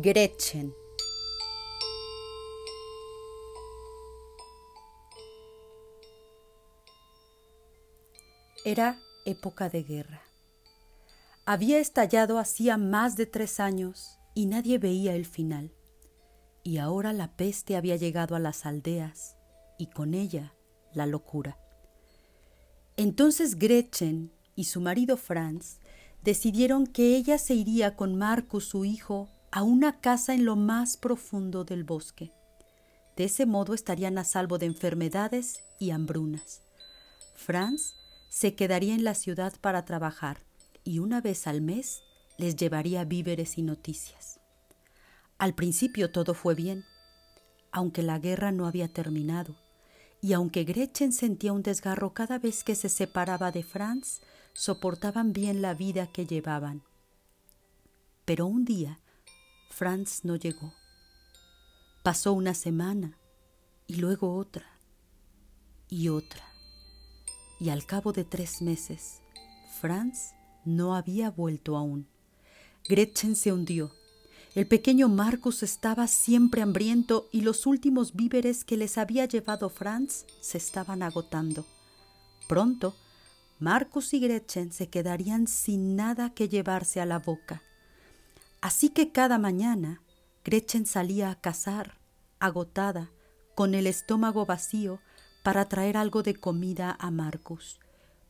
Gretchen. Era época de guerra. Había estallado hacía más de tres años y nadie veía el final. Y ahora la peste había llegado a las aldeas y con ella la locura. Entonces Gretchen y su marido Franz decidieron que ella se iría con Marcus, su hijo, a una casa en lo más profundo del bosque. De ese modo estarían a salvo de enfermedades y hambrunas. Franz se quedaría en la ciudad para trabajar y una vez al mes les llevaría víveres y noticias. Al principio todo fue bien, aunque la guerra no había terminado, y aunque Gretchen sentía un desgarro cada vez que se separaba de Franz, soportaban bien la vida que llevaban. Pero un día Franz no llegó. Pasó una semana y luego otra y otra y al cabo de tres meses, Franz no había vuelto aún. Gretchen se hundió. El pequeño Marcus estaba siempre hambriento y los últimos víveres que les había llevado Franz se estaban agotando. Pronto, Marcus y Gretchen se quedarían sin nada que llevarse a la boca. Así que cada mañana Gretchen salía a cazar, agotada, con el estómago vacío, para traer algo de comida a Marcus,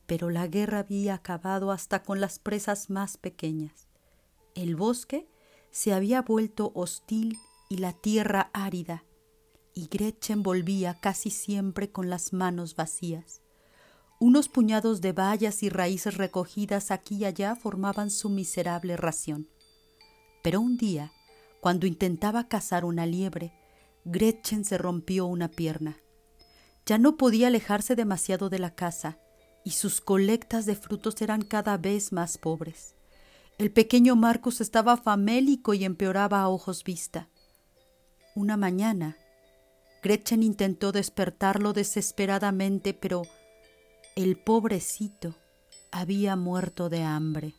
pero la guerra había acabado hasta con las presas más pequeñas. El bosque se había vuelto hostil y la tierra árida, y Gretchen volvía casi siempre con las manos vacías. Unos puñados de bayas y raíces recogidas aquí y allá formaban su miserable ración. Pero un día, cuando intentaba cazar una liebre, Gretchen se rompió una pierna. Ya no podía alejarse demasiado de la casa, y sus colectas de frutos eran cada vez más pobres. El pequeño Marcos estaba famélico y empeoraba a ojos vista. Una mañana, Gretchen intentó despertarlo desesperadamente, pero el pobrecito había muerto de hambre.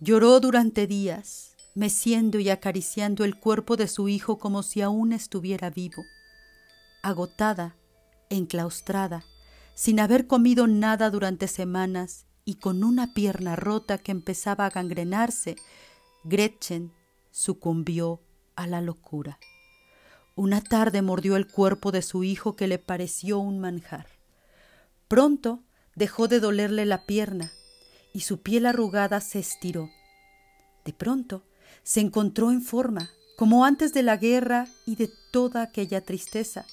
Lloró durante días, meciendo y acariciando el cuerpo de su hijo como si aún estuviera vivo agotada, enclaustrada, sin haber comido nada durante semanas y con una pierna rota que empezaba a gangrenarse, Gretchen sucumbió a la locura. Una tarde mordió el cuerpo de su hijo que le pareció un manjar. Pronto dejó de dolerle la pierna y su piel arrugada se estiró. De pronto se encontró en forma, como antes de la guerra y de toda aquella tristeza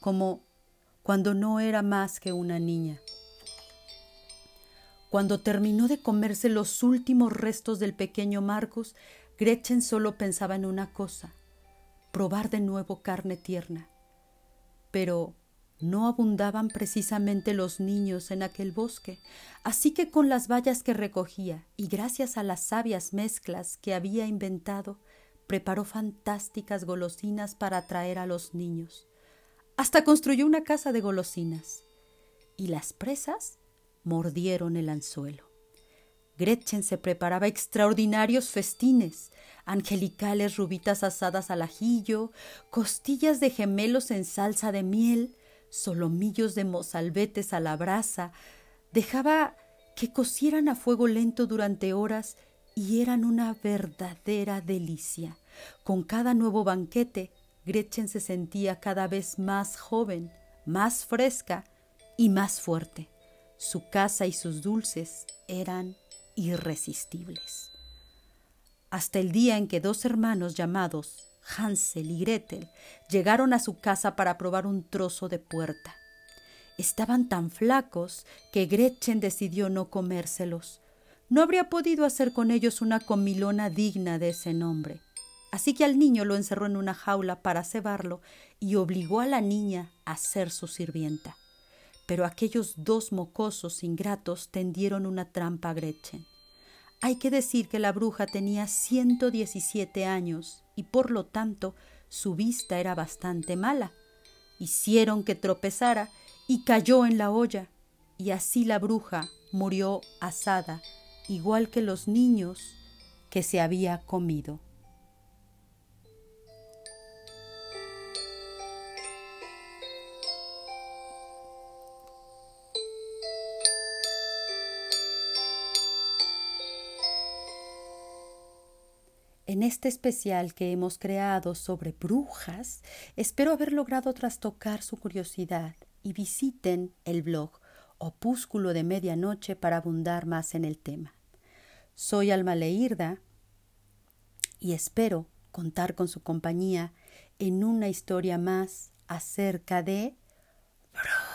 como cuando no era más que una niña. Cuando terminó de comerse los últimos restos del pequeño Marcos, Gretchen solo pensaba en una cosa, probar de nuevo carne tierna. Pero no abundaban precisamente los niños en aquel bosque, así que con las bayas que recogía y gracias a las sabias mezclas que había inventado, preparó fantásticas golosinas para atraer a los niños. Hasta construyó una casa de golosinas. Y las presas mordieron el anzuelo. Gretchen se preparaba extraordinarios festines, angelicales rubitas asadas al ajillo, costillas de gemelos en salsa de miel, solomillos de mozalbetes a la brasa. Dejaba que cocieran a fuego lento durante horas y eran una verdadera delicia. Con cada nuevo banquete Gretchen se sentía cada vez más joven, más fresca y más fuerte. Su casa y sus dulces eran irresistibles. Hasta el día en que dos hermanos llamados Hansel y Gretel llegaron a su casa para probar un trozo de puerta. Estaban tan flacos que Gretchen decidió no comérselos. No habría podido hacer con ellos una comilona digna de ese nombre. Así que al niño lo encerró en una jaula para cebarlo y obligó a la niña a ser su sirvienta. Pero aquellos dos mocosos ingratos tendieron una trampa a Gretchen. Hay que decir que la bruja tenía 117 años y por lo tanto su vista era bastante mala. Hicieron que tropezara y cayó en la olla, y así la bruja murió asada, igual que los niños que se había comido. En este especial que hemos creado sobre brujas, espero haber logrado trastocar su curiosidad y visiten el blog Opúsculo de Medianoche para abundar más en el tema. Soy Alma Leirda y espero contar con su compañía en una historia más acerca de brujas.